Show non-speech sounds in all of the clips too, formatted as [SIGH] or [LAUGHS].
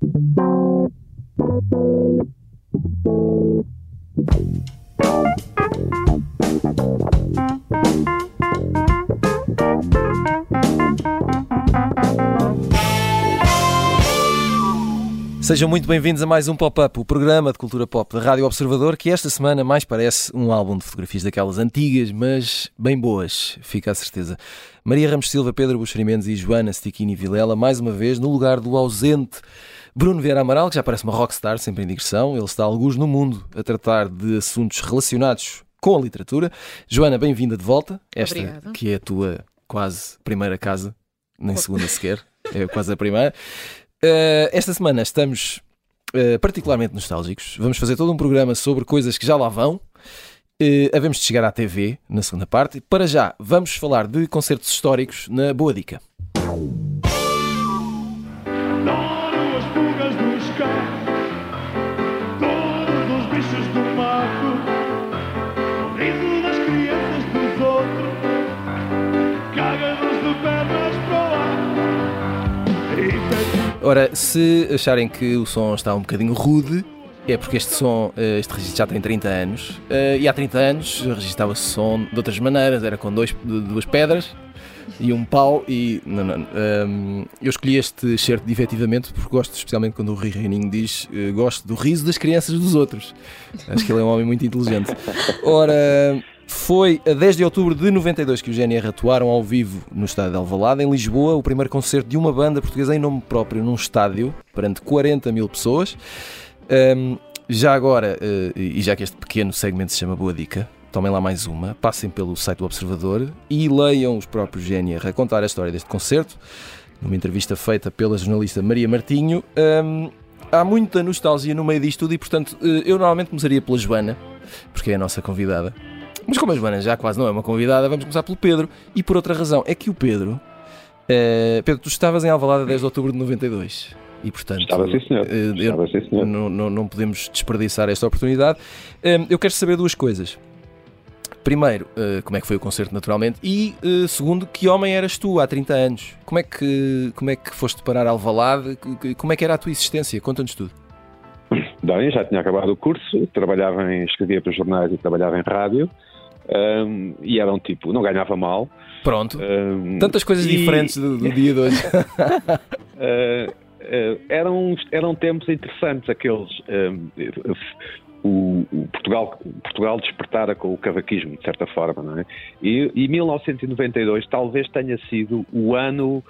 Thank you. Sejam muito bem-vindos a mais um Pop-Up, o programa de cultura pop da Rádio Observador, que esta semana mais parece um álbum de fotografias daquelas antigas, mas bem boas, fica a certeza. Maria Ramos Silva, Pedro Buxeri Mendes e Joana Stiquini Vilela, mais uma vez, no lugar do ausente Bruno Vieira Amaral, que já parece uma rockstar, sempre em digressão. Ele está alguns no mundo a tratar de assuntos relacionados com a literatura. Joana, bem-vinda de volta. Esta Obrigada. que é a tua quase primeira casa, nem segunda sequer, é quase a primeira. Uh, esta semana estamos uh, particularmente nostálgicos. Vamos fazer todo um programa sobre coisas que já lá vão. Uh, havemos de chegar à TV na segunda parte. Para já, vamos falar de concertos históricos na Boa Dica. Ora, se acharem que o som está um bocadinho rude, é porque este som, eh, este registro já tem 30 anos. eh, E há 30 anos registava-se som de outras maneiras, era com dois, duas pedras e um pau. E não, não, ehm, eu escolhi este de efetivamente porque gosto, especialmente quando o Rui Reininho diz eh, gosto do riso das crianças dos outros. Acho que ele é um homem muito inteligente. Ora, foi a 10 de outubro de 92 que o GNR atuaram ao vivo no estádio de Alvalade, em Lisboa, o primeiro concerto de uma banda portuguesa em nome próprio num estádio, perante 40 mil pessoas. Hum, já agora, eh, e já que este pequeno segmento se chama Boa Dica, tomem lá mais uma, passem pelo site do Observador e leiam os próprios GNR a contar a história deste concerto, numa entrevista feita pela jornalista Maria Martinho. Hum, há muita nostalgia no meio disto tudo e, portanto, eh, eu normalmente começaria pela Joana, porque é a nossa convidada. Mas como a Joana já quase não é uma convidada, vamos começar pelo Pedro. E por outra razão, é que o Pedro... eh, Pedro, tu estavas em Alvalade a 10 de outubro de 92. E, portanto, Estava sim, senhor. eh, eu- Estava sim, senhor. não, não, não podemos desperdiçar esta oportunidade. Hum, eu quero saber duas coisas. Primeiro, eh, como é que foi o concerto, naturalmente, e eh, segundo, que homem eras tu há 30 anos? Como é que, como é que foste parar Alvalade? Como é que era a tua existência? Conta-nos tudo. Bem, já tinha acabado o curso, trabalhava em, escrevia para os jornais e trabalhava em rádio. Hum, e era um tipo, não ganhava mal. Pronto. hum, Tantas coisas e, diferentes do, do dia de hoje. uh, [LAUGHS] [LAUGHS] uh, eram, eram tempos interessantes aqueles. hum, o, o Portugal, Portugal despertara com o cavaquismo, de certa forma, não é? E, e 1992 talvez tenha sido o ano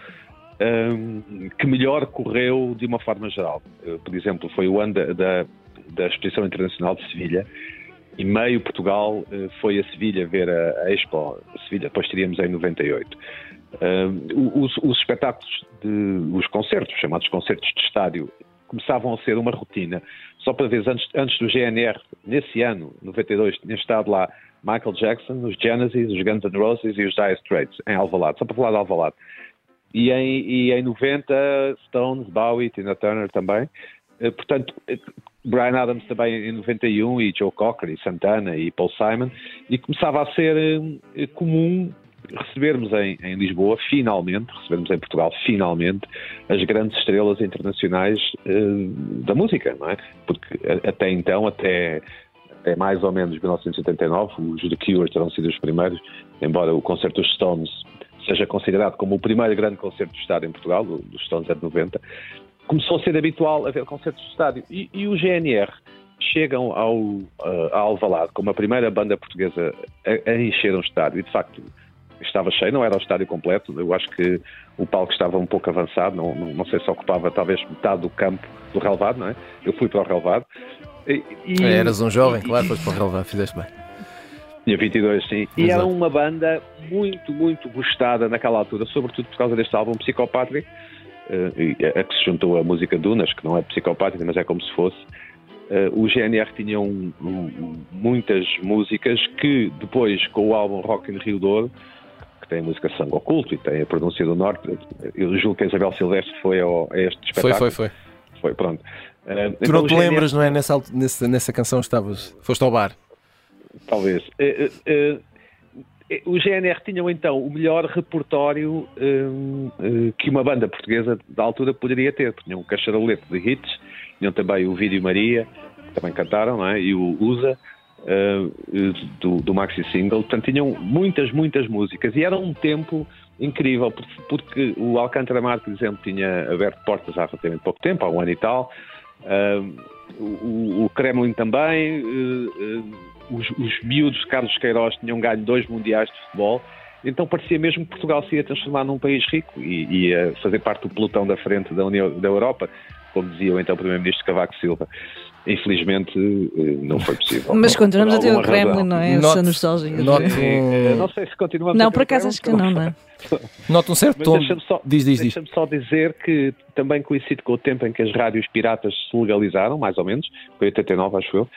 que melhor correu de uma forma geral. Uh, Por exemplo, foi o ano da, da, da Exposição Internacional de Sevilha e meio Portugal uh, foi a Sevilha ver a, a Expo Sevilha, depois teríamos em 98. Um, os, os espetáculos, de, os concertos, chamados concertos de estádio, começavam a ser uma rotina. Só para ver, antes, antes do GNR, nesse ano, 92, tinha estado lá Michael Jackson, os Genesis, os Guns N' Roses e os Dire Straits, em Alvalade, só para falar de Alvalade. E em, e em 90, Stones, Bowie, Tina Turner também. Eh, Portanto, eh, Brian Adams também em 91 e Joe Cocker e Santana e Paul Simon. E começava a ser eh, comum recebermos em, em Lisboa, finalmente, recebermos em Portugal, finalmente, as grandes estrelas internacionais eh, da música, não é? Porque até então, até, até mais ou menos 1979, os The Cure terão sido os primeiros, embora o concerto dos Stones seja considerado como o primeiro grande concerto de estádio em Portugal, dos Stones é de 90, começou a ser habitual haver concertos de estádio. E, e o GNR chegam ao, a Alvalade como a primeira banda portuguesa a, a encher um estádio, e de facto estava cheio, não era o estádio completo, eu acho que o palco estava um pouco avançado, não, não, não sei se ocupava talvez metade do campo do relevado, não é? Eu fui para o relevado. E, e- Eras um jovem, claro, foste para o relevado, fizeste bem. tinha 22, sim. E Exato. era uma banda muito, muito gostada naquela altura, sobretudo por causa deste álbum Psicopátrico, a que se juntou a música Dunas, que não é psicopátrica, mas é como se fosse. Eh, o GNR tinha um- um- muitas músicas que depois, com o álbum Rock in Rio Douro, que tem a música Sangue Oculto e tem a Pronúncia do Norte, eu julgo que a Isabel Silvestre foi ao- a este Foi, espetáculo. foi, foi. Foi, pronto. Eh, Tu então não te GNR lembras, não é? Nessa, nessa, nessa canção estavas. Foste ao bar. Talvez. O GNR tinham então o melhor repertório hum, eh, que uma banda portuguesa da altura poderia ter. Tinham um cacharolete de hits, tinham também o Vídeo Maria, que também cantaram, é? e o USA, eh, do, do Maxi Single. Portanto, tinham muitas, muitas músicas. E era um tempo incrível, porque o Alcântara Mar, por exemplo, tinha aberto portas há relativamente pouco tempo, há um ano e tal. O, o Kremlin também, uh, uh, os, os miúdos Carlos Queiroz tinham ganho dois mundiais de futebol, então parecia mesmo que Portugal se ia transformar num país rico e ia fazer parte do pelotão da frente da União da Europa, como dizia o então Primeiro-Ministro Cavaco Silva. Infelizmente não foi possível. Mas continuamos a ter o Kremlin, razão. não é? Essa nostalgia. Um... Não sei se continuamos Não, a ter por o acaso acho que não, não é? Note um certo tom. deixa-me só, Diz, diz, diz. deixa-me só dizer que também coincide com o tempo em que as rádios piratas se legalizaram, mais ou menos, foi 89, acho eu.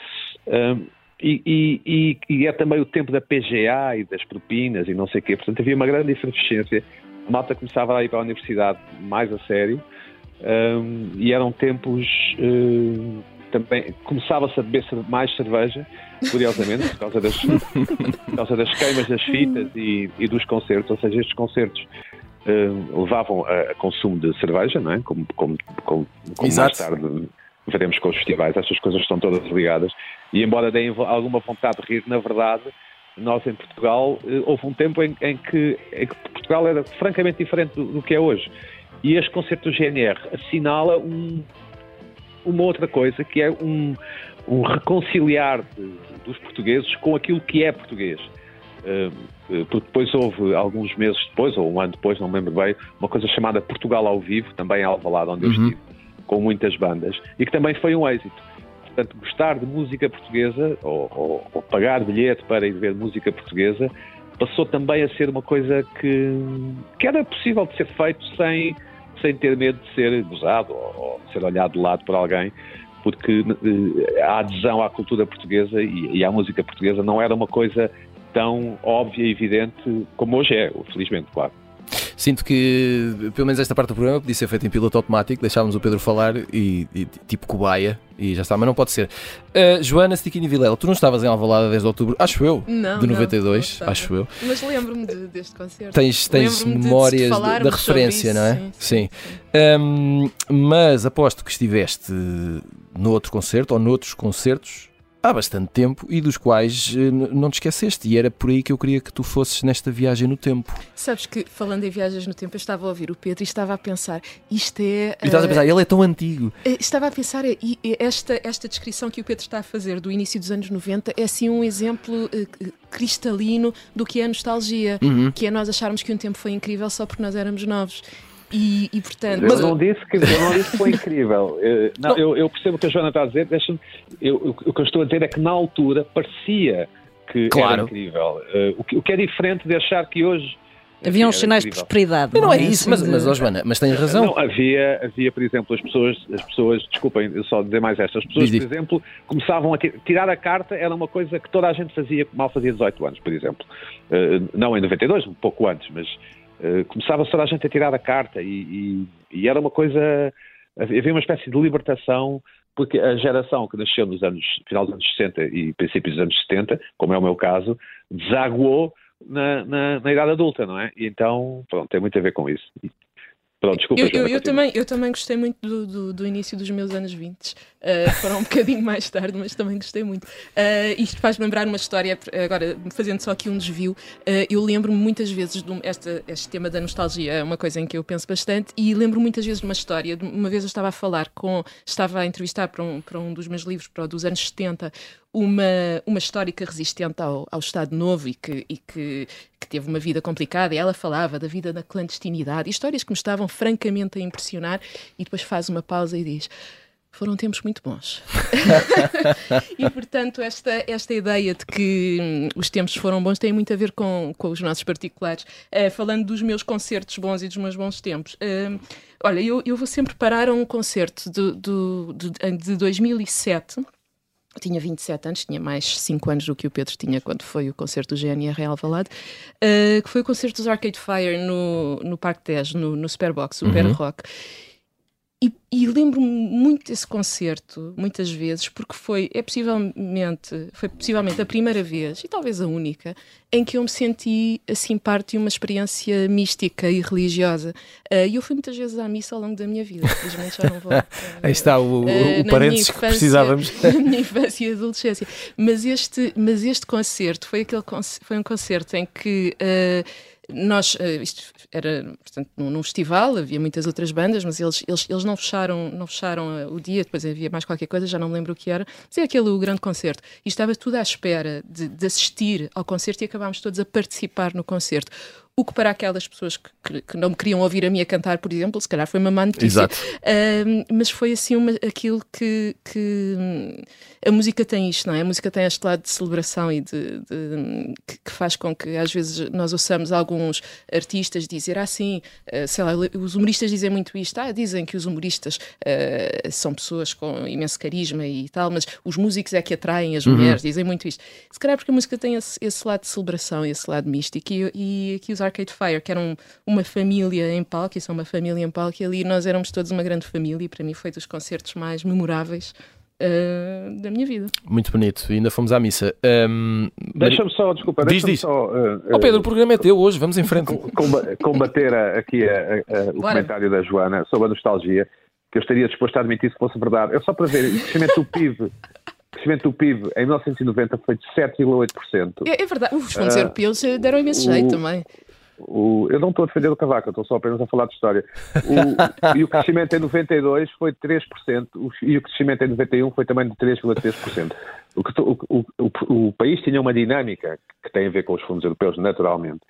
Um, e, e- e- é também o tempo da PGA e das propinas e não sei o quê. Portanto, havia uma grande efervescência. A malta começava a ir para a universidade mais a sério um, e eram tempos. um, também começava-se a beber mais cerveja, curiosamente, por causa das, por causa das queimas das fitas e, e dos concertos. Ou seja, estes concertos um, levavam a, a consumo de cerveja, não é? Como, como, como, como mais tarde veremos com os festivais. Estas coisas estão todas ligadas. E embora deem alguma vontade de rir, na verdade, nós em Portugal, eh, houve um tempo em, em que, em que Portugal era francamente diferente do, do que é hoje. E este concerto do GNR assinala um, uma outra coisa, que é um, um reconciliar de- dos portugueses com aquilo que é português. Eh, eh, Porque depois houve, alguns meses depois, ou um ano depois, não me lembro bem, uma coisa chamada Portugal ao Vivo, também em Alvalade, onde eu Uhum. estive, com muitas bandas, e que também foi um êxito. Portanto, gostar de música portuguesa, ou, ou- ou pagar bilhete para ir ver música portuguesa, passou também a ser uma coisa que, que era possível de ser feito sem, sem ter medo de ser gozado ou, de ser olhado de lado por alguém, porque eh, a adesão à cultura portuguesa e à música portuguesa não era uma coisa tão óbvia e evidente como hoje é, felizmente, claro. Sinto que, pelo menos esta parte do programa, podia ser feita em piloto automático, deixávamos o Pedro falar e, e tipo cobaia e já está, mas não pode ser. Uh, Joana Stiquini Vilela, tu não estavas em Alvalade desde outubro, acho eu, Não, de não, 92, não estava. acho eu. Mas lembro-me de- deste concerto. Tens, tens Lembro-me de- de memórias da- referência, isso, não é? sim, Sim. sim, sim. Um, mas aposto que estiveste no outro concerto ou noutros concertos há bastante tempo e dos quais eh, não te esqueceste. E era por aí que eu queria que tu fosses nesta viagem no tempo. Sabes que, falando em viagens no tempo, eu estava a ouvir o Pedro e estava a pensar, isto é. E estás a eh, pensar, ele é tão antigo. eh, Estava a pensar, eh, e esta, esta descrição que o Pedro está a fazer do início dos anos 90 é assim um exemplo eh, eh, cristalino do que é a nostalgia, Uhum. que é nós acharmos que um tempo foi incrível só porque nós éramos novos. E, e portanto. eu, não disse que, eu não disse que foi incrível. [LAUGHS] Eh, não, eu, eu percebo o que a Joana está a dizer. deixa-me- eu- o que eu estou a dizer é que na altura parecia que Claro. era incrível. Eh, o, que, o que é diferente de achar que hoje. Havia uns sinais de prosperidade. Não, é Assim isso, mas, mas ó Joana, mas tens razão. Não, havia, havia, por exemplo, as pessoas, as pessoas, desculpem, eu só dizer mais esta, as pessoas, Diz, por exemplo, começavam a ti- tirar a carta, era uma coisa que toda a gente fazia, mal fazia 18 anos, por exemplo. Eh, não em 92, um pouco antes, mas eh, começava toda a gente a tirar a carta e, e- e era uma coisa, havia uma espécie de libertação, porque a geração que nasceu nos anos, final dos anos 60 e princípios dos anos 70, como é o meu caso, desaguou na, na, na idade adulta, não é? E então, pronto, tem muito a ver com isso. Desculpa. Eu, eu, Joana, eu também, eu também gostei muito do, do, do início dos meus anos 20. Uh, foram um [LAUGHS] bocadinho mais tarde, mas também gostei muito. Uh, isto faz lembrar uma história, agora fazendo só aqui um desvio. uh, eu lembro-me muitas vezes de um- esta, este tema da nostalgia, é uma coisa em que eu penso bastante, e lembro muitas vezes de uma história. Uma vez eu estava a falar com, estava a entrevistar para um, para um dos meus livros, para o dos anos 70, uma, uma histórica resistente ao, ao Estado Novo e, que, e que, que teve uma vida complicada, e ela falava da vida na clandestinidade, histórias que me estavam francamente a impressionar, e depois faz uma pausa e diz. Foram tempos muito bons. [LAUGHS] e, portanto, esta, esta ideia de que hum, os tempos foram bons tem muito a ver com, com os nossos particulares. Eh, falando dos meus concertos bons e dos meus bons tempos. hum, olha, eu, eu vou sempre parar a um concerto do, do, de 2007. Eu tinha 27 anos, tinha mais 5 anos do que o Pedro tinha quando foi o concerto do GNR em Alvalade, eh, que foi o concerto dos Arcade Fire no, no Parque 10, no, no Superbox, Super Rock. E, e lembro-me muito desse concerto, muitas vezes, porque foi, é possivelmente, foi possivelmente a primeira vez, e talvez a única, em que eu me senti assim parte de uma experiência mística e religiosa. Uh, e eu fui muitas vezes à missa ao longo da minha vida, infelizmente já não vou. [LAUGHS] Uh, Aí está o, o na parênteses minha que precisávamos. infância- [LAUGHS] Na minha infância e adolescência. Mas este, mas este concerto foi, aquele foi um concerto em que uh, nós, uh, isto era portanto, num, festival, havia muitas outras bandas, mas eles, eles, eles não fecharam, não fecharam uh, o dia, depois havia mais qualquer coisa, já não me lembro o que era, mas é aquele o grande concerto. E estava tudo à espera de, de assistir ao concerto e acabámos todos a participar no concerto. O que para aquelas pessoas que, que- que não me queriam ouvir a mim a cantar, por exemplo, se calhar foi uma má notícia. Exato. Ahm, mas foi assim uma, aquilo que, que, hum, a música tem isto, não é? A música tem este lado de celebração e de, de- que, que faz com que às vezes nós ouçamos alguns artistas dizer assim, sei lá, os humoristas dizem muito isto, ah, dizem que os humoristas ah, são pessoas com imenso carisma e tal, mas os músicos é que atraem as mulheres, dizem muito isto. Se calhar porque a música tem esse, esse lado de celebração, esse lado místico e, e aqui os Arcade Fire, que eram uma família em palco, e são uma família em palco, e ali nós éramos todos uma grande família, e para mim foi dos concertos mais memoráveis ah, da minha vida. Muito bonito. E ainda fomos à missa. Mari- Deixa-me só, desculpa, Diz, deixa-me diz. só uh, Oh Pedro, o programa é teu hoje, vamos em frente. uh, comba- combater a- aqui a- a- a- o Bora. comentário da Joana sobre a nostalgia, que eu estaria disposto a admitir se fosse verdade. É só para ver, o crescimento do PIB, o crescimento do PIB em 1990 foi de 7,8%. É, é verdade, os fundos Ah, europeus deram imenso jeito o- também. O- eu não estou a defender o Cavaco, estou só apenas a falar de história. O- [LAUGHS] e o crescimento em 92 foi de 3%, o- e o crescimento em 91 foi também de 3,3%. O, que o, o, o, país tinha uma dinâmica que tem a ver com os fundos europeus, naturalmente,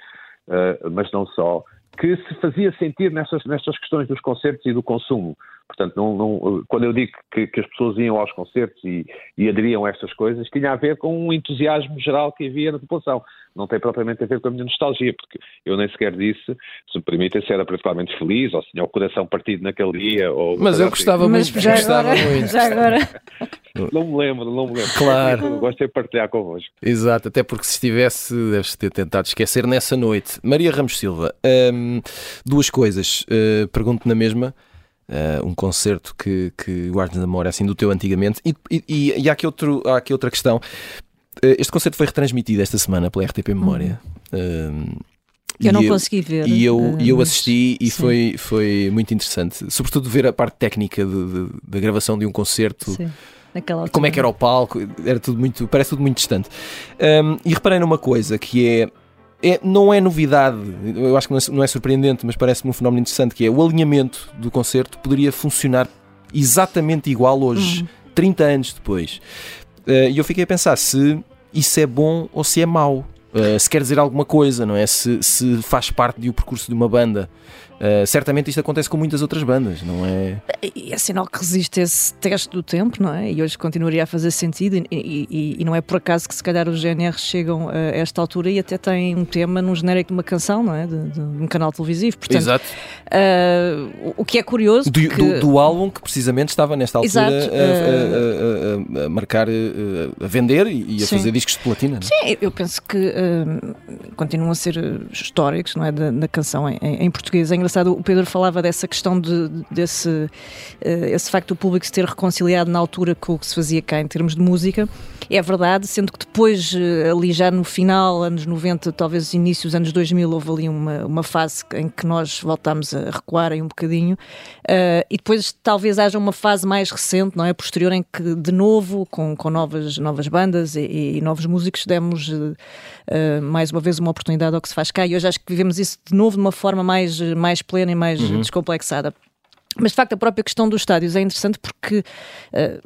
eh, mas não só, que se fazia sentir nestas, nestas questões dos concertos e do consumo. Portanto, não, não- quando eu digo que, que as pessoas iam aos concertos e, e aderiam a estas coisas, tinha a ver com um entusiasmo geral que havia na população. Não tem propriamente a ver com a minha nostalgia, porque eu nem sequer disse, se me permitem, se era particularmente feliz ou se tinha o coração partido naquele dia. Ou Mas eu assim. gostava Mas muito. já gostava agora, muito. já agora. [LAUGHS] Não me lembro, não me lembro. Claro. Gosto de partilhar convosco. Exato, até porque se estivesse, deves ter tentado esquecer nessa noite. Maria Ramos Silva, hum, duas coisas. Uh, Pergunto na mesma. Uh, um concerto que, que guardas na memória assim do teu antigamente. E, e, e- há, aqui outro, há aqui outra questão. Uh, este concerto foi retransmitido esta semana pela RTP Memória. Um, Eu e não consegui ver. e eu, eu assisti e sim. foi, foi muito interessante. Sobretudo ver a parte técnica de- de- da gravação de um concerto. Sim, como é que era o palco, era tudo muito, parece tudo muito distante. Um, e reparei numa coisa que é, é, não é novidade, eu acho que não é, não é surpreendente, mas parece-me um fenómeno interessante, que é o alinhamento do concerto poderia funcionar exatamente igual hoje, 30 anos depois. Uh, E eu fiquei a pensar se isso é bom ou se é mau. Uh, se quer dizer alguma coisa, não é? Se, se faz parte do percurso de uma banda. Uh, certamente isto acontece com muitas outras bandas, não é? E é sinal que resiste esse teste do tempo, não é? E hoje continuaria a fazer sentido, e, e- e- não é por acaso que se calhar os GNR chegam a esta altura e até têm um tema num genérico de uma canção, não é? De, de um canal televisivo. Portanto, Exato. ah, o- que é curioso. do, porque- do- do álbum que precisamente estava nesta altura Exato, a, a- a- a- marcar, eh, a, vender e a Sim. fazer discos de platina. não é? Sim, eu penso que continuam a ser históricos, não é? Da, da canção em, em português. É engraçado, o Pedro falava dessa questão de, desse ah, esse facto do público se ter reconciliado na altura com o que se fazia cá em termos de música. É verdade, sendo que depois, ah, ali já no final, anos 90, talvez inícios anos 2000, houve ali uma, uma fase em que nós voltámos a recuar um bocadinho. Ah, e depois talvez haja uma fase mais recente, não é? Posterior, em que de novo, com, com novas, novas bandas e, e novos músicos, demos eh, eh, mais uma vez uma oportunidade ao que se faz cá. E hoje acho que vivemos isso de novo de uma forma mais, mais plena e mais eh, descomplexada. Mas de facto a própria questão dos estádios é interessante porque eh,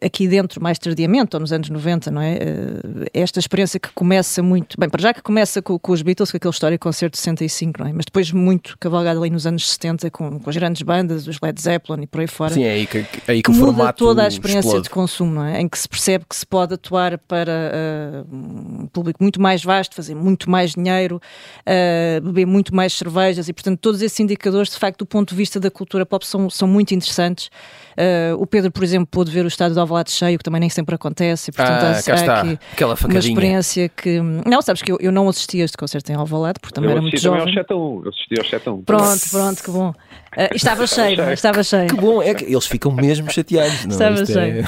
aqui dentro, mais tardiamente, ou nos anos 90, não é? Eh, esta experiência que começa muito, bem, para já que começa com, com os Beatles, com aquele histórico concerto de 65, não é? Mas depois muito cavalgado ali nos anos 70 com, com as grandes bandas, os Led Zeppelin e por aí fora Sim, é aí que, é aí que, que o muda toda a experiência explode. de consumo, não é? em que se percebe que se pode atuar para ah, um público muito mais vasto, fazer muito mais dinheiro, ah, beber muito mais cervejas e, portanto, todos esses indicadores, de facto, do ponto de vista da cultura pop, são, são muito interessantes. Ah, o Pedro, por exemplo, pôde ver o estádio de Alvalade cheio, que também nem sempre acontece, e, portanto, Ah, há, cá está, aqui aquela uma facadinha. experiência que. Não, sabes que eu, eu não assisti a este concerto em Alvalade, porque também eu era muito assisti também ao jovem. 7 a 1. Eu assisti ao 7 a 1. Pronto, pronto, que bom. Ah, estava cheio, é? estava cheio. Que bom, é que eles ficam mesmo chateados. Não? é? Estava Isto é-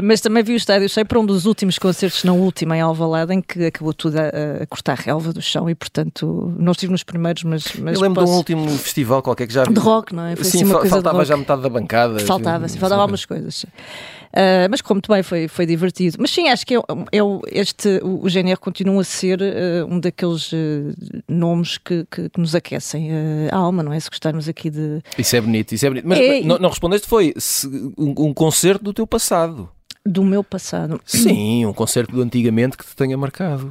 Uh, [LAUGHS] mas também vi o estádio cheio para um dos últimos concertos, não último, em Alvalade, em que acabou tudo a, a cortar relva do chão e, portanto, não estive nos primeiros, mas, mas Eu lembro de posso- um último festival qualquer que já vi. de rock, não é? Foi Sim, assim de faltava já metade da bancada. Faltava, assim, sim, faltava algumas coisas. Uh, mas como muito bem, foi, foi divertido. Mas sim, acho que é, é o- este, o, o GNR continua a ser uh, um daqueles uh, nomes que, que- que nos aquecem a alma, não é? Se gostarmos aqui de. Isso é bonito, isso é bonito. Mas É, não, não respondeste, foi se- um, um concerto do teu passado. do meu passado. Sim, um concerto do antigamente que te tenha marcado.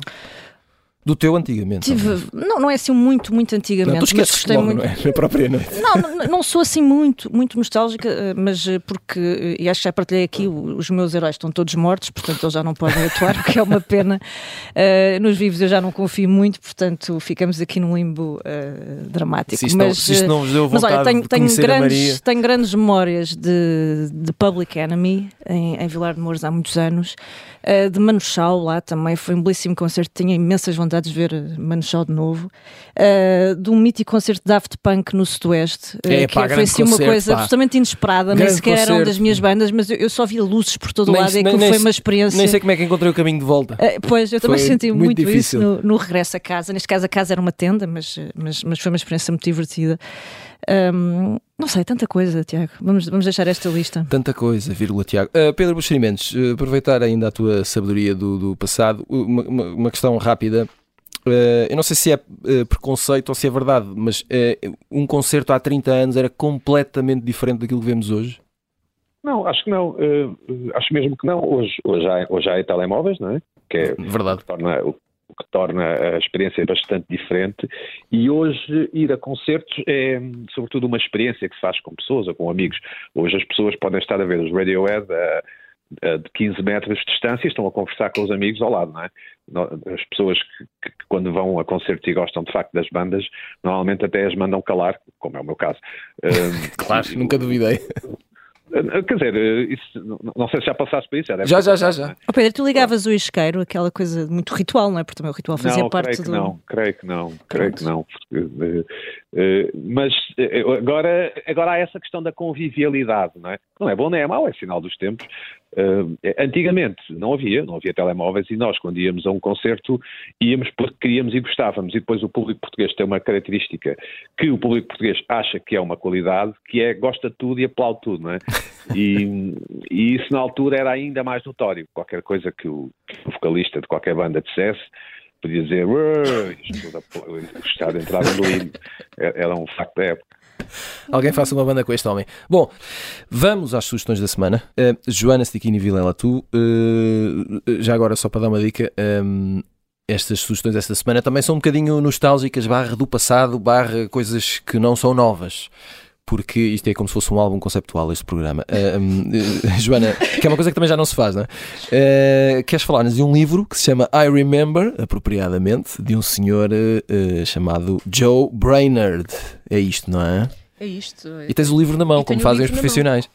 Do teu antigamente. Tive, não, não é assim muito, muito antigamente, Não, tu mas gostei logo, muito. não é? Na própria noite. [LAUGHS] Não, não, não sou assim muito, muito nostálgica, eh, mas eh, porque, eh, e acho que já partilhei aqui, os meus heróis estão todos mortos, portanto eles já não podem atuar, [LAUGHS] o que é uma pena. Eh, nos vivos eu já não confio muito, portanto ficamos aqui num limbo eh, dramático. Se isto, não, mas, se isto não vos deu mas vontade olha, tenho, tenho, grandes, tenho grandes memórias de, de Public Enemy em, em Vilar de Mouros há muitos anos, eh, de Manu Chao lá também, foi um belíssimo concerto, tinha imensas vontades de ver eh, Manu Chao de novo, eh, de um mítico concerto de Daft Punk no Sudoeste, É, que pá, foi assim uma concerto, coisa pá. absolutamente inesperada, nem Grande sequer era uma concerto. das minhas bandas, mas eu, eu só via luzes por todo o Nem lado e nem- aquilo nem foi uma experiência. Nem sei como é que encontrei o caminho de volta. Uh, pois, eu também Foi senti muito muito, isso no, no regresso a casa. Neste caso, a casa era uma tenda, mas, mas, mas foi uma experiência muito divertida. Um, não sei, tanta coisa, Tiago. Vamos, vamos deixar esta lista. Tanta coisa, vírgula, Tiago. Uh, Pedro Buxerimentos, uh, aproveitar ainda a tua sabedoria do, do passado, uma, uma- uma questão rápida. Uh, eu não sei se é uh, preconceito ou se é verdade, mas uh, um concerto há 30 anos era completamente diferente daquilo que vemos hoje. Não, acho que não. Acho mesmo que não. Hoje, hoje, há, hoje há telemóveis, não é? Que é Verdade. torna, o o que torna a experiência bastante diferente. E hoje ir a concertos é, sobretudo, uma experiência que se faz com pessoas ou com amigos. Hoje as pessoas podem estar a ver os Radiohead a, a de 15 metros de distância e estão a conversar com os amigos ao lado, não é? As pessoas que, que quando vão a concertos e gostam de facto das bandas, normalmente até as mandam calar, como é o meu caso. [LAUGHS] Claro, nunca duvidei. Eh, Quer dizer, eh, isso, não- sei se já passaste por isso. Já, já, já, já. Oh, Pedro, tu ligavas o isqueiro, aquela coisa muito ritual, não é? Porque também o ritual fazia não, parte creio do. não, creio que não, creio Pronto. que não. porque, eh, mas agora, agora há essa questão da convivialidade, não é? Não é bom nem é mau, é sinal dos tempos. Antigamente não havia, não havia telemóveis e nós, quando íamos a um concerto, íamos porque queríamos e gostávamos. E depois o público português tem uma característica que o público português acha que é uma qualidade, que é gosta de tudo e aplaude tudo, não é? E, e isso na altura era ainda mais notório. Qualquer coisa que o, que o vocalista de qualquer banda dissesse, podia dizer o estado entrava no hino. Era um facto da época. Alguém faça uma banda com este homem. Bom, vamos às sugestões da semana. Uh, Joana Stiquini Vilela, tu, uh, já agora só para dar uma dica, um, estas sugestões desta semana também são um bocadinho nostálgicas, barra do passado, barra coisas que não são novas. Porque isto é como se fosse um álbum conceptual, este programa. [LAUGHS] Uh, uh, Joana, que é uma coisa que também já não se faz, não é? Uh, queres falar-nos de um livro que se chama I Remember, apropriadamente, de um senhor uh, chamado Joe Brainerd. É isto, não é? É isto. E tens o livro na mão, como fazem os profissionais.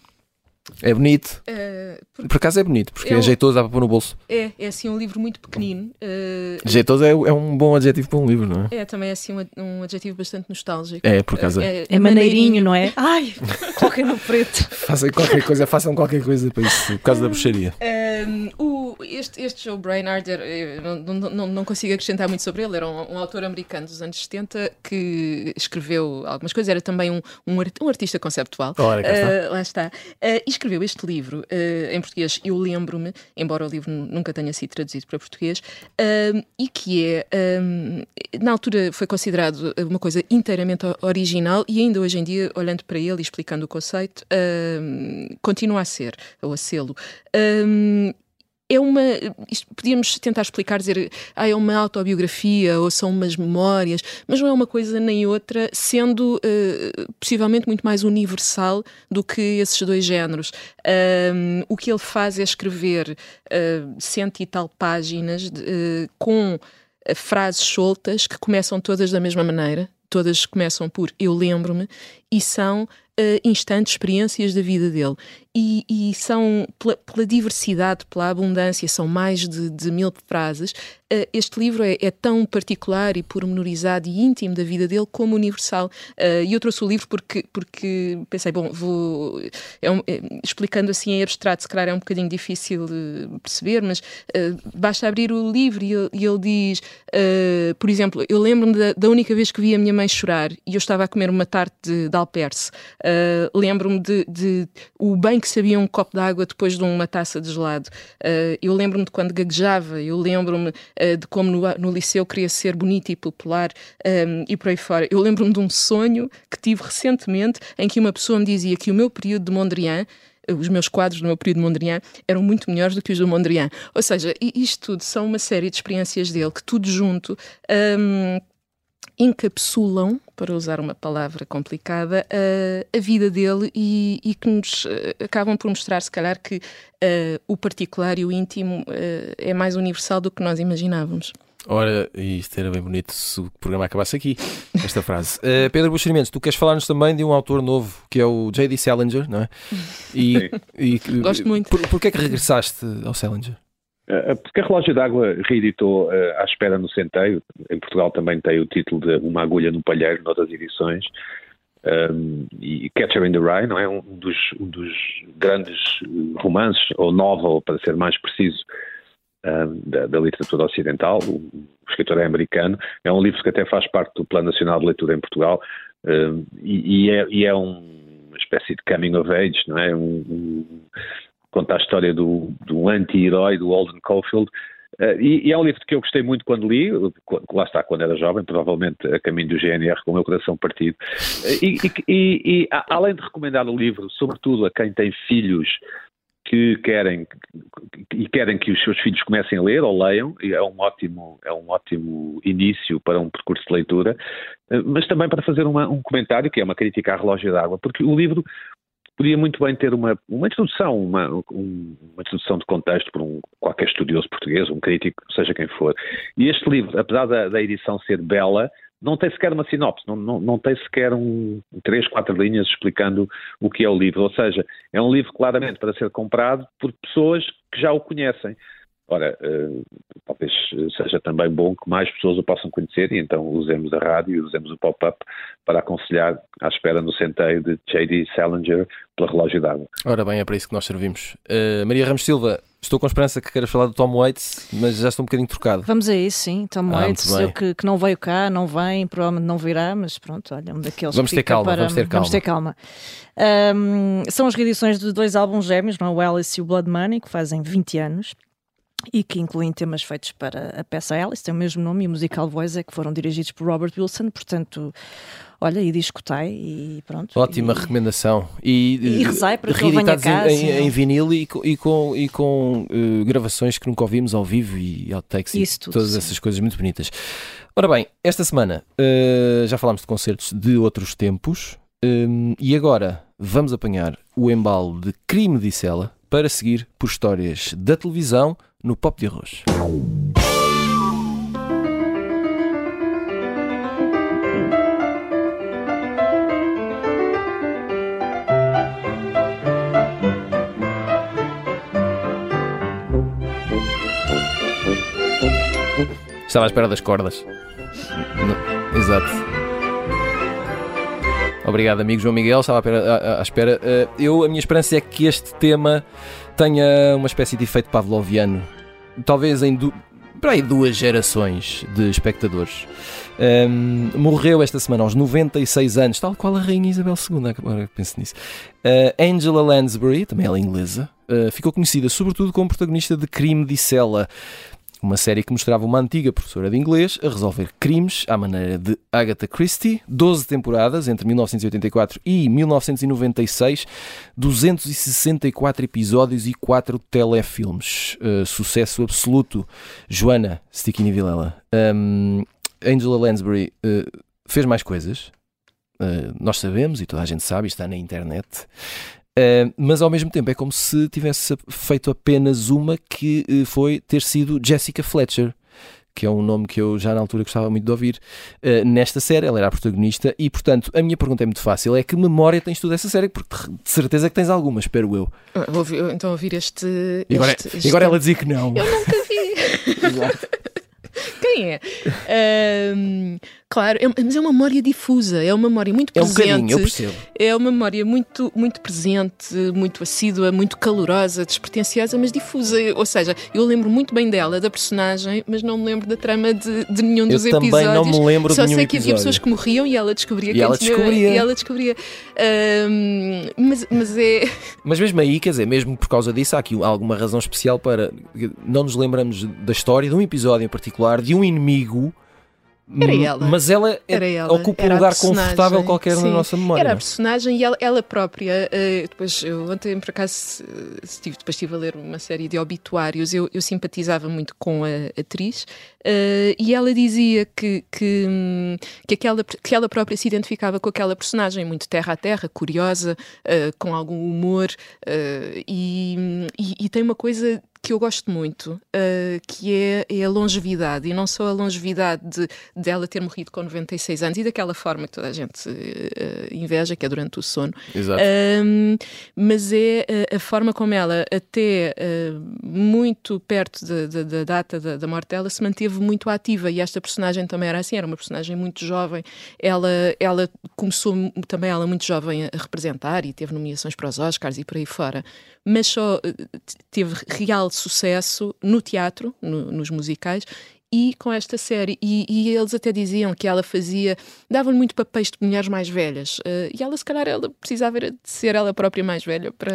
É bonito. Eh, porque Por acaso é bonito, porque é Eu- jeitoso, dá para pôr no bolso. é, é assim um livro muito pequenino. eh, Jeitoso é, é um bom adjetivo para um livro, não é? é também assim um, um adjetivo bastante nostálgico. É, por acaso é. É maneirinho, não é? Ai, [LAUGHS] coloquei no preto. Façam qualquer coisa, façam qualquer coisa para isso, por causa da bruxaria. Um, o, este, este Joe Brainard, não, não, não, consigo acrescentar muito sobre ele, era um, um autor americano dos anos 70 que escreveu algumas coisas, era também um, um, art- um artista conceptual. Ora, cá está. Uh, lá está. Uh, escreveu este livro uh, em português, Eu Lembro-me, embora o livro nunca tenha sido traduzido para português, um, e que é, na altura foi considerado uma coisa inteiramente original e ainda hoje em dia, olhando para ele e explicando o conceito, um, continua a ser, ou a sê-lo. É uma. Podíamos tentar explicar, dizer, ah, é uma autobiografia ou são umas memórias, mas não é uma coisa nem outra, sendo eh, possivelmente muito mais universal do que esses dois géneros. Ahm, o que ele faz é escrever eh, cento e tal páginas de, eh, com eh, frases soltas que começam todas da mesma maneira. Todas começam por eu lembro-me e são eh, instantes, experiências da vida dele. E, e são, pela, pela, diversidade, pela abundância, são mais de, de mil frases. Uh, este livro é, é, tão particular e pormenorizado e íntimo da vida dele como universal. Uh, e eu trouxe o livro porque, porque pensei, bom, vou. É um, é, explicando assim em abstrato, se calhar é um bocadinho difícil de perceber, mas uh, basta abrir o livro e ele, e ele diz, por exemplo, eu lembro-me da, da, única vez que vi a minha mãe chorar e eu estava a comer uma tarte de, de alperce. lembro-me de, de o bem que sabia um copo de água depois de uma taça de gelado. Uh, eu lembro-me de quando gaguejava, eu lembro-me uh, de como no, no, liceu queria ser bonita e popular um, ehm, e por aí fora. Eu lembro-me de um sonho que tive recentemente em que uma pessoa me dizia que o meu período de Mondrian os meus quadros do meu período de Mondrian eram muito melhores do que os do Mondrian. Ou seja, isto tudo são uma série de experiências dele que tudo junto encapsulam, para usar uma palavra complicada, a, a vida dele e, e, que nos eh, acabam por mostrar, se calhar, que uh, o particular e o íntimo uh, é mais universal do que nós imaginávamos. Ora, isto era bem bonito se o programa acabasse aqui, esta frase. Uh, Pedro Buxerimentos, tu queres falar-nos também de um autor novo, que é o J.D. Salinger, não é? E, e Gosto muito. Por, porquê é que regressaste ao Salinger? Eh, porque a Relógio d'Água reeditou uh, À Espera no Centeio. Em Portugal também tem o título de Uma Agulha no Palheiro, noutras edições. Um, e Catcher in the Rye, não é? Um dos, um dos grandes romances, ou novel, para ser mais preciso, um, da, da, literatura ocidental. O, escritor é americano. É um livro que até faz parte do Plano Nacional de Leitura em Portugal. E, e, é, e, é, uma espécie de coming of age, não é? Um, conta a história do, do anti-herói do Alden Caulfield. Uh, e, e, é um livro que eu gostei muito quando li, lá está, quando era jovem, provavelmente a caminho do GNR com o meu coração partido. Uh, e, e, e, além de recomendar o livro, sobretudo a quem tem filhos que querem e querem que os seus filhos comecem a ler ou leiam, é um ótimo, é um ótimo início para um percurso de leitura, uh, mas também para fazer uma, um comentário, que é uma crítica à relógio d'água, porque o livro podia muito bem ter uma, uma introdução, uma, uma introdução de contexto por um, qualquer estudioso português, um crítico, seja quem for. E este livro, apesar da, da edição ser bela, não tem sequer uma sinopse, não, não, não tem sequer um, três, quatro linhas explicando o que é o livro. Ou seja, é um livro claramente para ser comprado por pessoas que já o conhecem. Ora, uh, talvez seja também bom que mais pessoas o possam conhecer e então usemos a rádio e usemos o pop-up para aconselhar à espera no centeio de J.D. Salinger pela relógio d'água. Ora bem, é para isso que nós servimos. Uh, Maria Ramos Silva, estou com esperança que queiras falar do Tom Waits, mas já estou um bocadinho trocado. Vamos a isso, sim. Tom ah, Waits, que, que, não veio cá, não vem, provavelmente não virá, mas pronto, olha, um daqueles vamos ter calma, para... vamos ter calma. Vamos ter calma. Um, são as reedições de dois álbuns gêmeos, não? É? o Alice e o Blood Money, que fazem 20 anos e que incluem temas feitos para a peça Alice, tem o mesmo nome, e o musical Voice, é que foram dirigidos por Robert Wilson, portanto, olha, e discutai e pronto. Ótima e, recomendação. E, e rezai para que ele venha cá. Em, em, vinil e, e com, e com uh, gravações que nunca ouvimos ao vivo e outtakes Isso e tudo, todas sim. essas coisas muito bonitas. Ora bem, esta semana uh, já falámos de concertos de outros tempos um, eh, e agora vamos apanhar o embalo de Crime de Sela para seguir por histórias da televisão no Pop de Arroz. Estava à espera das cordas. Exato. Obrigado, amigo João Miguel. Estava à espera. À, à espera. Uh, eu, a minha esperança é que este tema tenha uma espécie de efeito pavloviano. Talvez em du para aí duas gerações de espectadores. Um, morreu esta semana aos 96 anos, tal qual a Rainha Isabel II, agora penso nisso. Uh, Angela Lansbury, também ela é inglesa, uh, ficou conhecida sobretudo como protagonista de Crime de Sela uma série que mostrava uma antiga professora de inglês a resolver crimes à maneira de Agatha Christie, 12 temporadas entre 1984 e 1996, 264 episódios e 4 telefilmes. Uh, sucesso absoluto. Joana Stickini Vilela. Um, Angela Lansbury uh, fez mais coisas. Uh, nós sabemos e toda a gente sabe, está na internet. Uh, mas ao mesmo tempo é como se tivesse feito apenas uma que uh, foi ter sido Jessica Fletcher, que é um nome que eu já na altura gostava muito de ouvir uh, nesta série. Ela era a protagonista e, portanto, a minha pergunta é muito fácil: é que memória tens tu dessa série? Porque de certeza que tens alguma, espero eu. Ah, Vou ouvir- então ouvir este. E agora, este- este agora ela dizia que não. Eu nunca vi. [LAUGHS] [LAUGHS] Quem é? Ahm, claro, é- mas é uma memória difusa, é uma memória muito É um presente. bocadinho, eu percebo. É uma memória muito, muito presente, muito assídua, muito calorosa, despretensiosa, mas difusa. Ou seja, eu lembro muito bem dela, da personagem, mas não me lembro da trama de, de nenhum Eu dos também episódios. não me lembro de Só nenhum sei que havia episódio. pessoas que morriam e ela descobria E quem ela tinha- descobria. E ela descobria. Ahm, mas, mas é. [LAUGHS] Mas mesmo aí, quer dizer, mesmo por causa disso, há aqui alguma razão especial para não nos lembramos da história, de um episódio em particular, de um inimigo. Era ela. Mas ela, é- Era ela. ocupa Era um lugar confortável qualquer na Sim. nossa memória. Era a personagem e ela, ela própria. eh, depois, eu ontem, por acaso, eh, estive, depois estive a ler uma série de obituários. Eu, eu simpatizava muito com a atriz eh, e ela dizia que, que, hum, que, aquela, que ela própria se identificava com aquela personagem, muito terra a terra, curiosa, eh, com algum humor. e, e, e tem uma coisa que eu gosto muito, eh, que é, é a longevidade, e não só a longevidade de, de ela ter morrido com 96 anos e daquela forma que toda a gente eh, inveja, que é durante o sono, um, mas é a, a forma como ela, até uh, muito perto da- da- da data da, da morte dela, se manteve muito ativa. E esta personagem também era assim, era uma personagem muito jovem. Ela, ela começou também ela muito jovem a representar e teve nomeações para os Oscars e por aí fora. Mas só t- teve real sucesso no teatro, no- nos musicais. E com esta série, e, e eles até diziam que ela fazia, davam-lhe muito papéis de mulheres mais velhas, eh, e ela, se calhar, ela precisava de ser ela própria mais velha para,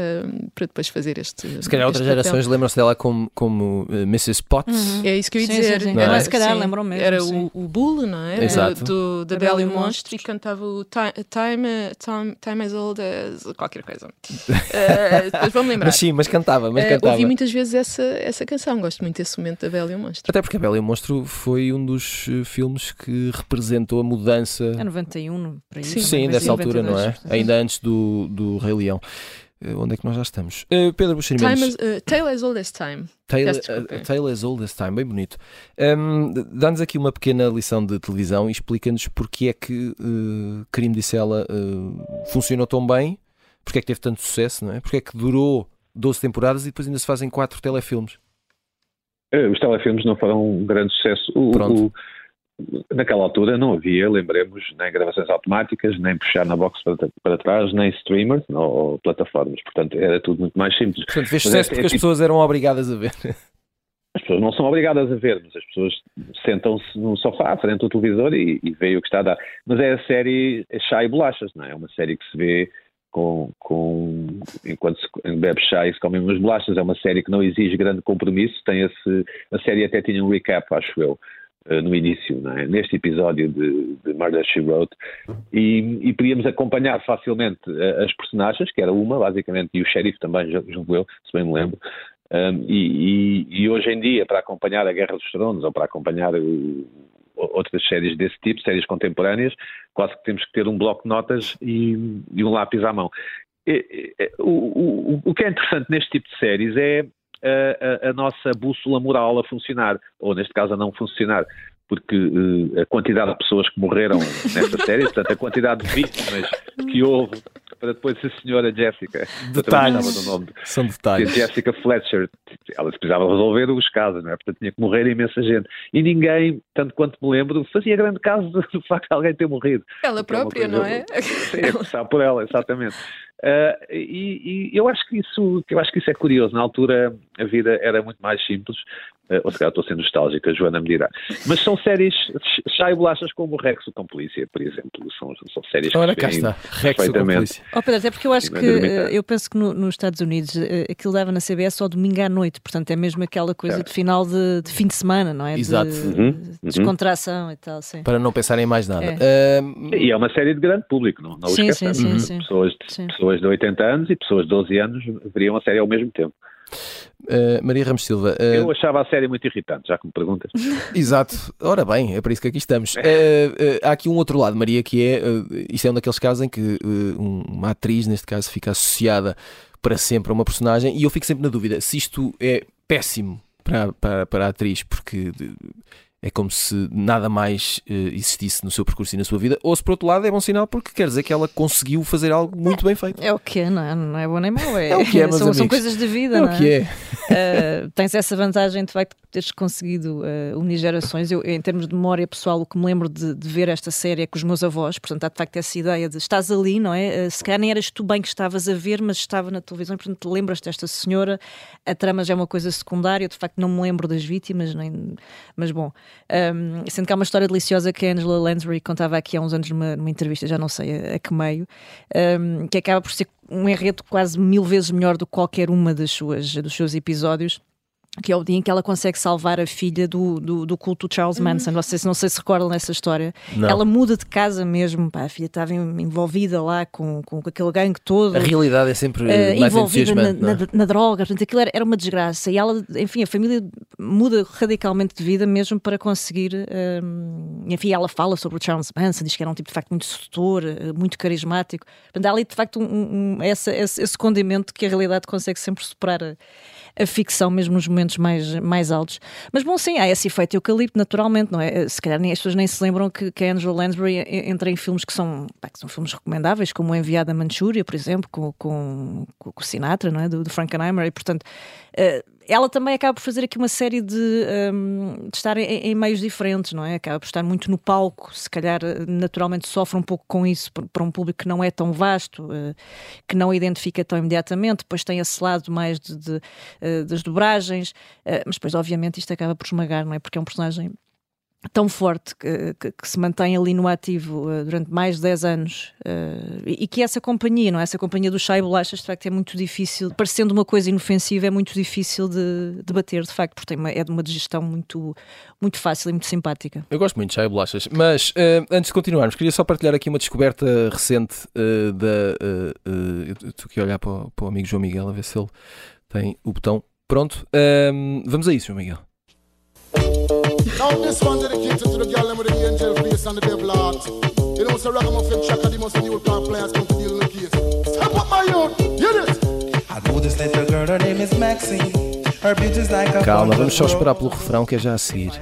para depois fazer este. Se calhar outras este papel. gerações lembram-se dela como, como eh, Mrs. Potts. É isso que eu ia Sim, dizer. sim, sim. É? Mas se calhar lembram mesmo. Era o, o Bull, não é? Exato. Do, da Bela e o Monstro e cantava o Ti- Time, eh, time, time as Old as qualquer coisa. [LAUGHS] Eh, depois vou-me lembrar. Mas sim, mas cantava, mas cantava. ouvi muitas vezes essa, essa canção, gosto muito desse momento da Bela e o Monstro. Até porque a Bela e o Monstro foi um dos eh, filmes que representou a mudança. É 91, para isso. Sim, Sim, dessa altura, não é? 92. Ainda antes do, do Rei Leão. Eh, onde é que nós já estamos? Eh, Pedro Buxeri Time Mendes. as, eh, Tale as Old as Time. Tale, a Tale as Old as Time, bem bonito. Um, Dá-nos aqui uma pequena lição de televisão e explica-nos porque é que uh, Crime disse ela uh, funcionou tão bem, porque é que teve tanto sucesso, não é? Porque é que durou 12 temporadas e depois ainda se fazem 4 telefilmes. Eh, Os telefilmes não foram um grande sucesso. O- o- naquela altura não havia, lembremos, nem gravações automáticas, nem puxar na box para, para trás, nem streamers ou, plataformas. Portanto, era tudo muito mais simples. Portanto, fez é- sucesso porque é as tipo- pessoas eram obrigadas a ver. [LAUGHS] As pessoas não são obrigadas a ver, mas as pessoas sentam-se no sofá, frente ao televisor e, e veem o que está a dar. Mas é a série chá e bolachas, não é? É uma série que se vê com, com enquanto se bebe chá e se comem umas bolachas. É uma série que não exige grande compromisso. Tem esse, a série até tinha um recap, acho eu, eh, no início, é? neste episódio de, de Murder She Wrote, e, e podíamos acompanhar facilmente eh, as personagens, que era uma, basicamente, e o xerife também, ju- julgo eu, se bem me lembro. Um, e, e- e hoje em dia, para acompanhar a Guerra dos Tronos ou para acompanhar outras séries desse tipo, séries contemporâneas, quase que temos que ter um bloco de notas e, e um lápis à mão. E- e- o, o- o que é interessante neste tipo de séries é a, a- a nossa bússola moral a funcionar, ou neste caso a não funcionar, porque uh, a quantidade de pessoas que morreram nesta série, [LAUGHS] portanto, a quantidade de vítimas que houve, para depois a senhora também Detalhes. gostava do nome, São a detalhes. Jessica Fletcher, ela precisava resolver os casos, não é? Portanto, tinha que morrer imensa gente. E ninguém, tanto quanto me lembro, fazia grande caso do facto de alguém ter morrido. Ela é própria, não é? Sim, é começar por ela, exatamente. Ah, e, e eu acho que isso, eu acho que isso é curioso. Na altura a vida era muito mais simples. Ah, ou se calhar estou sendo nostálgica, a Joana me dirá. Mas são séries chá e bolachas como o Rexo com Polícia, por exemplo. São, são séries Ora, que cá está. veem Rex com polícia. Oh, Pedro, até porque eu acho Sim, que eh, eu penso que no- nos Estados Unidos eh, aquilo dava na CBS só domingo à noite, portanto é mesmo aquela coisa de final de, de fim de semana, não é? De- Exato. Uhum, de uhum. descontração e tal, sim. Para não pensar em mais nada. É. Um, E é uma série de grande público, não, não Sim, esqueçamos. sim, sim, Uhum. sim. Pessoas, de, Sim. pessoas de 80 anos e pessoas de 12 anos veriam a série ao mesmo tempo. Uh, Maria Ramos Silva. uh, Eu achava a série muito irritante, já que me perguntas. [LAUGHS] Exato. Ora bem, é para isso que aqui estamos. Eh, há aqui um outro lado, Maria, que é, isto é um daqueles casos em que uma atriz, neste caso, fica associada para sempre a uma personagem e eu fico sempre na dúvida se isto é péssimo para, para, para a atriz, porque é como se nada mais eh, existisse no seu percurso e na sua vida, ou se por outro lado é bom sinal porque quer dizer que ela conseguiu fazer algo muito bem feito. É o que é, não é? Não é bom nem mau. É, É o que é, [LAUGHS] são, são coisas de vida, É não o que é. Uh, tens essa vantagem de facto de teres conseguido uh, unir gerações. Eu, em termos de memória pessoal, o que me lembro de, de ver esta série é com os meus avós, portanto, há de facto essa ideia de estás ali, não é? Uh, se calhar nem eras tu bem que estavas a ver, mas estava na televisão, e, portanto, lembras-te desta senhora. A trama já é uma coisa secundária, eu, de facto não me lembro das vítimas, nem... mas bom. Um, sendo que há uma história deliciosa que a Angela Lansbury contava aqui há uns anos numa, numa entrevista, já não sei a, a que meio, um, que acaba por ser um enredo quase mil vezes melhor do que qualquer uma das suas, dos seus episódios. Que é o dia em que ela consegue salvar a filha do, do, do culto Charles Manson. Não, sei, se- não sei se recordam dessa história. Não. Ela muda de casa mesmo. Pá, a filha estava envolvida lá com, com aquele gangue todo. A realidade é sempre eh, mais envolvida na, não é? na, na droga, portanto aquilo era, era uma desgraça. E ela, enfim, a família muda radicalmente de vida mesmo para conseguir. hum, enfim, ela fala sobre o Charles Manson, diz que era um tipo de facto muito sedutor, eh, muito carismático. Portanto, há ali de facto um, um- essa, esse, esse condimento que a realidade consegue sempre superar a, a ficção, mesmo nos momentos mais, mais altos. Mas bom, sim, há esse efeito eucalipto, naturalmente, não é? Se calhar nem, as pessoas nem se lembram que, que a Angela Lansbury entra em filmes que são, pá, que são filmes recomendáveis, como o Enviado a Manchúria, por exemplo, com, com, com o Sinatra, não é? Do, do Frankenheimer, e portanto. eh, ela também acaba por fazer aqui uma série de, hum, de estar em, em meios diferentes, não é? Acaba por estar muito no palco, se calhar eh, naturalmente sofre um pouco com isso para um público que não é tão vasto, eh, que não identifica tão imediatamente, depois tem esse lado mais de, de, eh, das dobragens, eh, mas depois obviamente isto acaba por esmagar, não é? Porque é um personagem tão forte que, que- que se mantém ali no ativo eh, durante mais de 10 anos eh, e, e que essa companhia, não é? Essa companhia do chá e bolachas, de facto, é muito difícil, parecendo uma coisa inofensiva, é muito difícil de, de bater, de facto, porque uma- é de uma digestão muito, muito fácil e muito simpática. Eu gosto muito de chá e bolachas, mas eh, antes de continuarmos, queria só partilhar aqui uma descoberta recente da. eu estou aqui a olhar para o, para o amigo João Miguel a ver se ele tem o botão pronto. Vamos a isso, João Miguel. Now this one dedicated to the girl them with the angel face and the devil heart. You know, so ragamuffin chaka, the most new car players come to deal in the case. Step up my youth, hear this. I know this little girl, her name is Maxine. Her beauty's like a Calma, vamos só esperar pelo refrão que é já a seguir.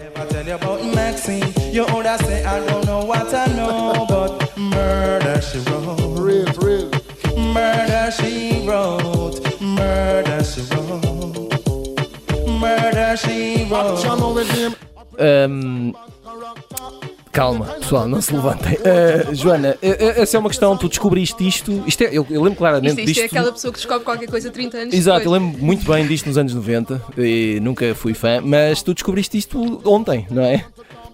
Murder she wrote, Ahm, calma, pessoal, não se levantem. Ah, Joana, essa é uma questão, tu descobriste isto. Isto é, eu, eu lembro claramente Isto, isto disto. é aquela pessoa que descobre qualquer coisa 30 anos Exato, eu depois. lembro muito bem disto nos anos 90 e nunca fui fã, mas tu descobriste isto ontem, não é?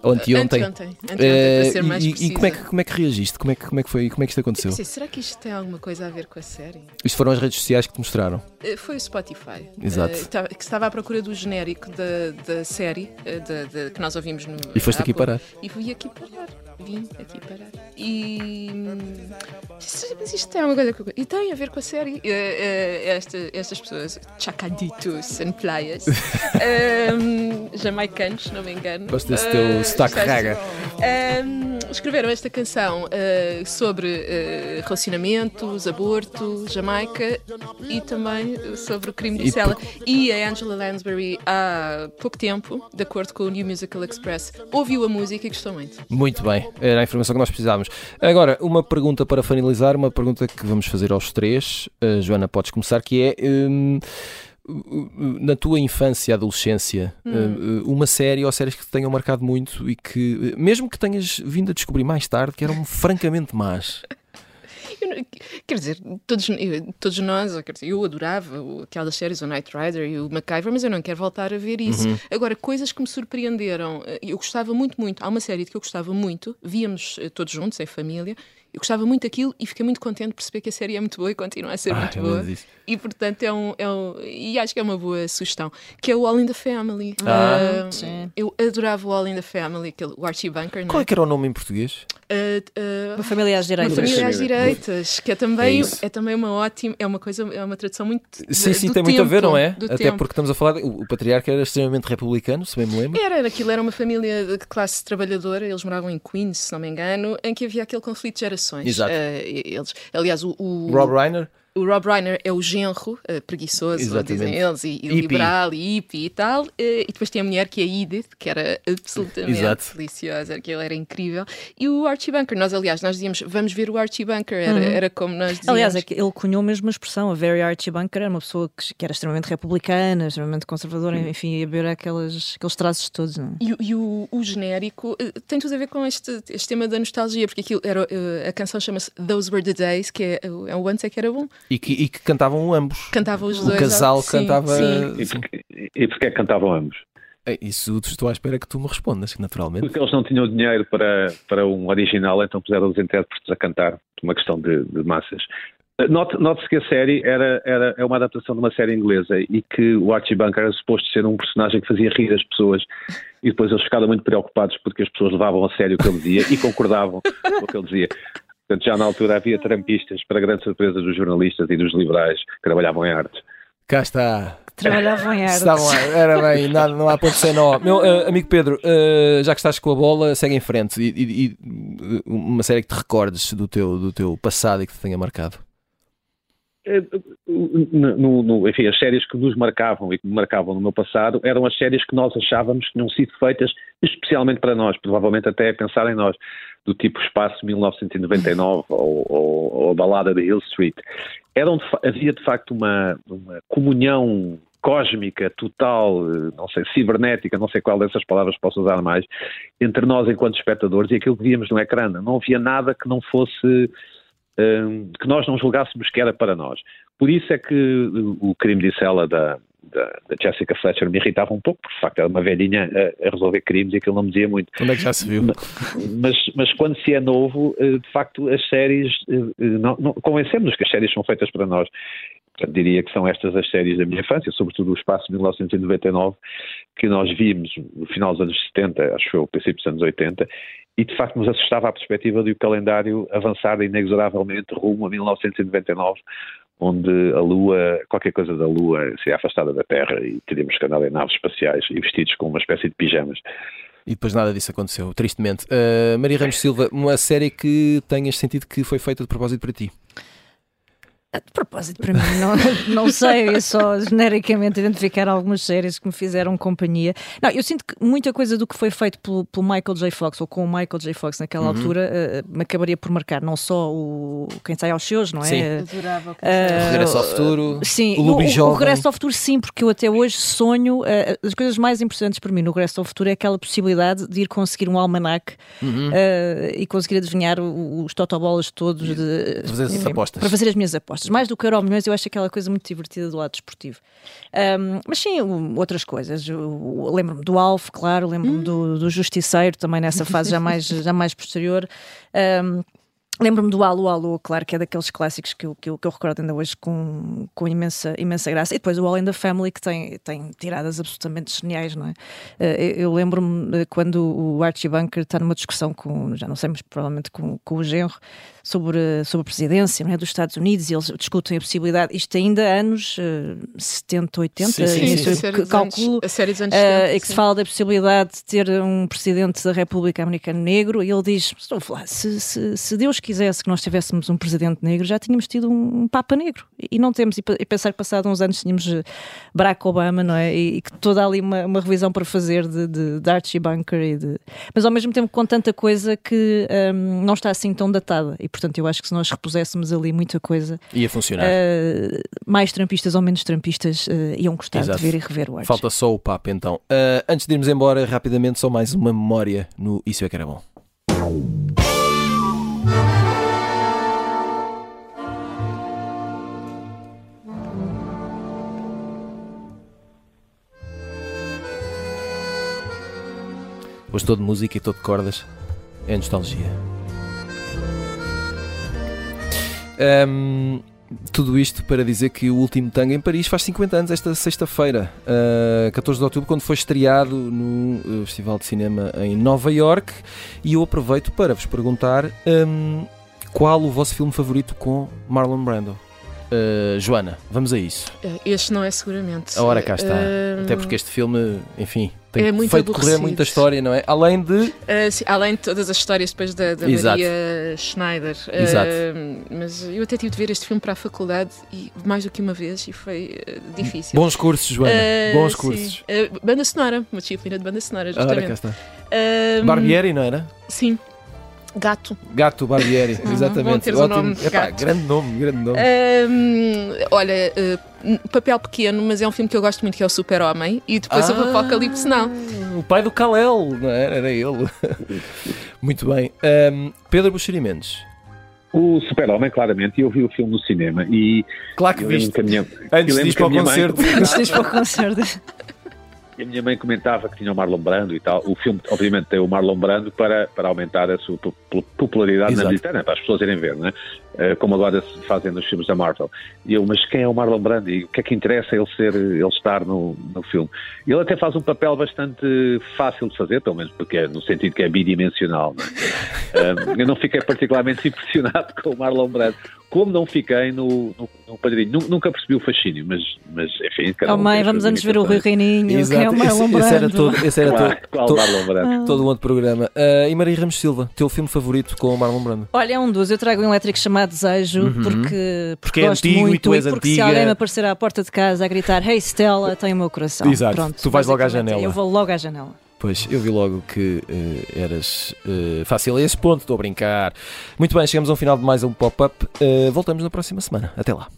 Ou anteontem. Anteontem, anteontem, para ser mais e, e como, é que, como é que reagiste? Como é que, como é que foi? Como é que isto aconteceu? Pensei, será que isto tem alguma coisa a ver com a série? Isto foram as redes sociais que te mostraram. Eh, Foi o Spotify. Exato. Estava- que estava à procura do genérico da, da série da- da- que nós ouvimos no. E foste aqui parar. E fui aqui parar. Vim aqui parar. E. hum, Mas isto tem alguma coisa com. E tem a ver com a série. Eh, eh, esta- estas pessoas, chacaditos and playas, [LAUGHS] hum, jamaicanos, se não me engano. Gosto desse teu eh, sotaque gostaste? raga. Um, escreveram esta canção uh, sobre uh, relacionamentos, aborto, Jamaica e também uh, sobre o crime de Cela. E a Angela Lansbury, há pouco tempo, de acordo com o New Musical Express, ouviu a música e gostou muito. Muito bem, era a informação que nós precisávamos. Agora, uma pergunta para finalizar, uma pergunta que vamos fazer aos três. Uh, Joana, podes começar, que é. hum, na tua infância e adolescência, Hum. uh, uma série ou séries que te tenham marcado muito e que, uh, mesmo que tenhas vindo a descobrir mais tarde, que eram francamente más. Eu quer dizer, todos, todos nós, quer dizer, eu adorava aquelas séries, o Knight Rider e o MacGyver, mas eu não quero voltar a ver isso. Uhum. Agora, coisas que me surpreenderam, eh, eu gostava muito, muito. Há uma série de que eu gostava muito, víamos eh, todos juntos, em família. Eu gostava muito daquilo e fiquei muito contente de perceber que a série é muito boa e continua a ser Ai, muito boa. E portanto é um, é um- E acho que é uma boa sugestão. Que é o All in the Family. Ah. Ah, Sim. eu adorava o All in the Family, aquele, o Archie Bunker, não Qual é é? que era o nome em português? Ah, ah, Uma família às uma direitas. família às direitas, que é também, É é, também uma ótima, é uma coisa, é uma tradução muito. Sim, sim, do tem muito a ver, tempo, não é? Até tempo. porque estamos a falar. de- o, o patriarca era extremamente republicano, se bem me lembro. Era, aquilo era uma família de classe trabalhadora, eles moravam em Queens, se não me engano, em que havia aquele conflito de gerações. Exato. Eh, eles, aliás, o, o- Rob Reiner? O Rob Reiner é o genro, eh, preguiçoso, Exatamente. dizem eles, e, e liberal, e hippie e tal. eh, e depois tem a mulher que é a Edith, que era absolutamente Exato. deliciosa, que ela era incrível. E o Archie Bunker, nós aliás, nós dizíamos, vamos ver o Archie Bunker, era, era como nós dizíamos. Aliás, é que ele cunhou mesmo a expressão, a Very Archie Bunker era uma pessoa que, que era extremamente republicana, extremamente conservadora, enfim, ia ver aquelas, aqueles traços todos. Não é? E, o- e o, o genérico eh, tem tudo a ver com este, este tema da nostalgia, porque aquilo era, a canção chama-se Those Were the Days, que é, o- é o antes é que era bom. E que, e que cantavam ambos. Cantavam os O dois. casal sim, cantava. sim. E sim. porque, e porque é que cantavam ambos? É, Isso estou à espera que tu me respondas, naturalmente. Porque eles não tinham dinheiro para, para um original, então puseram os intérpretes a cantar, uma questão de, de massas. Note- Note-se que a série era, era, é uma adaptação de uma série inglesa e que o Archie Bunker era suposto ser um personagem que fazia rir as pessoas e depois eles ficaram muito preocupados porque as pessoas levavam a sério o que ele dizia e concordavam com o que ele dizia. Portanto, já na altura havia trampistas, para grande surpresa dos jornalistas e dos liberais que trabalhavam em artes. Cá está. Trabalhavam em arte. Estavam lá. Era bem, nada, não há ponto sem nó. Meu eh, amigo Pedro, eh, já que estás com a bola, segue em frente. E, e- e, eh, uma série que te recordes do teu, do teu passado e que te tenha marcado. No- no- no- enfim, as séries que nos marcavam e que me marcavam no meu passado eram as séries que nós achávamos que tinham sido feitas especialmente para nós, provavelmente até a pensar em nós, do tipo Espaço 1999 ou, ou- ou a Balada de Hill Street. Eram havia de facto uma, uma comunhão cósmica, total, não sei, cibernética, não sei qual dessas palavras posso usar mais, entre nós enquanto espectadores e aquilo que víamos no ecrã. Não havia nada que não fosse que nós não julgássemos que era para nós. Por isso é que o o crime de cela da, da, da Jessica Fletcher me irritava um pouco, porque de facto era uma velhinha a, a resolver crimes e aquilo não me dizia muito. Onde é que já se viu? Mas, mas quando se é novo, eh, de facto as séries, eh, eh, não, não, convencemos que as séries são feitas para nós. Diria que são estas as séries da minha infância, sobretudo o Espaço de 1999, que nós vimos no final dos anos 70, acho que o princípio dos anos 80, e de facto nos assustava a perspectiva de o calendário avançar inexoravelmente rumo a 1999, onde a Lua, qualquer coisa da Lua, seria afastada da Terra e teríamos que andar em naves espaciais e vestidos com uma espécie de pijamas. E depois nada disso aconteceu, tristemente. Eh, Maria Ramos Silva, uma série que tenhas sentido que foi feita de propósito para ti. De propósito, para mim, não, [LAUGHS] não sei, é só genericamente identificar algumas séries que me fizeram companhia. Não, eu sinto que muita coisa do que foi feito pelo, pelo Michael J. Fox, ou com o Michael J. Fox naquela altura, eh, me acabaria por marcar não só o Quem Sai aos Seus, não é? Sim. Eh, Adorava o que eh, Regresso ao Futuro, Sim, o o, Jovem. o Regresso ao Futuro, sim, porque eu até hoje sonho. eh, as coisas mais importantes para mim no Regresso ao Futuro é aquela possibilidade de ir conseguir um almanac Uhum. e conseguir adivinhar o- os totobolas todos. De, Fazer enfim, apostas. Para fazer as minhas apostas. Mais do que Euro Milhões, eu acho aquela coisa muito divertida do lado desportivo. Ahm, mas sim, outras coisas. Lembro-me do Alf, claro, lembro-me do, do Justiceiro, também nessa fase já mais, já mais posterior. Ahm, Lembro-me do Alô Alô, claro, que é daqueles clássicos que eu, que eu, que eu recordo ainda hoje com, com imensa, imensa graça. E depois o All in the Family, que tem, tem tiradas absolutamente geniais, não é? Eh, Eu lembro-me quando o Archie Bunker está numa discussão com, já não sei, mas provavelmente com, com o genro, sobre, sobre a presidência não é, dos Estados Unidos e eles discutem a possibilidade, isto ainda anos eh, 70, 80, Sim, sim, isso sim, dos calculo. anos- a série dos anos Eh, 70, e que se fala da possibilidade de ter um presidente da República Americana negro, e ele diz: Estou a falar, se, se, se Deus quisesse que nós tivéssemos um presidente negro, já tínhamos tido um Papa negro. E, não temos, e, pensar que passado uns anos tínhamos eh, Barack Obama, não é? E, e que toda ali uma, uma revisão para fazer de, de, de Archie Bunker, e de... mas ao mesmo tempo com tanta coisa que hum, não está assim tão datada. E portanto, eu acho que se nós repuséssemos ali muita coisa, Ia funcionar. eh, mais trampistas ou menos trampistas eh, iam gostar Exato. de ver e rever o Archie. Falta só o Papa então. Ah, antes de irmos embora, rapidamente, só mais uma memória no Isso é que era bom. Hoje todo música e todo cordas é nostalgia. Ahm, tudo isto para dizer que o último tango em Paris faz 50 anos esta sexta-feira, ah, 14 de outubro, quando foi estreado no eh, Festival de Cinema em Nova York. E eu aproveito para vos perguntar ahm, qual o vosso filme favorito com Marlon Brando. Uh, Joana, vamos a isso. Uh, Este não é seguramente. A hora cá está. Uh, Até porque este filme, enfim, tem É muito feito correr muita história, não é? Além de. uh, sim, além de todas as histórias depois da, da. Maria Schneider. Exato. mas eu até tive de ver este filme para a faculdade e mais do que uma vez e foi difícil. Bons cursos, Joana. Bons sim. cursos. Banda sonora, uma disciplina de banda sonora, A hora cá justamente. está. Um, Barbieri, não era? Sim. Gato. Gato Barbieri, Uhum, bom exatamente. teres o nome de Epá, gato. grande nome, grande nome. Um, olha, uh, papel pequeno, mas é um filme que eu gosto muito, que é o Super-Homem. E depois Ah, Apocalipse Now. O pai do Kalel, não era? Era ele. [LAUGHS] Muito bem. Um, Pedro Buxeri Mendes. O Super-Homem, claramente, e eu vi o filme no cinema e Claro que viste. Antes de ir para o mãe concerto. Antes de ir para o concerto. E a minha mãe comentava que tinha o Marlon Brando e tal. O filme, obviamente, tem o Marlon Brando para, para aumentar a sua po- po- popularidade Exato. na bilheteira, para as pessoas irem ver, né? Eh, como agora se fazem nos filmes da Marvel. E eu, mas quem é o Marlon Brando? E o que é que interessa ele ser, ele estar no, no filme? Ele até faz um papel bastante fácil de fazer, pelo menos porque é no sentido que é bidimensional. né? [LAUGHS] Eh, eu não fiquei particularmente [LAUGHS] impressionado com o Marlon Brando. Como não fiquei no, no, no Padrinho. Nu- Nunca percebi o fascínio, mas, mas enfim. cada Oh um mãe, vamos antes ver o Rui. Reininho, quem é Exato. o Marlon Esse, esse era todo, esse era Claro, todo, qual to- Marlon Brando? todo um outro programa. Ah, e Maria Ramos Silva, teu filme favorito com o Marlon Brando? Olha, é um dos. Eu trago um elétrico chamado Desejo Uhum. porque, Porque é gosto antigo e muito tu és e porque antiga. se alguém me aparecer à porta de casa a gritar Hey Stella, tem o meu coração. Exato. Pronto, Tu vais logo à janela. Eu vou logo à janela. Pois, eu vi logo que uh, eras uh, fácil a esse ponto, estou a brincar. Muito bem, chegamos ao final de mais um pop-up. Uh, voltamos na próxima semana. Até lá.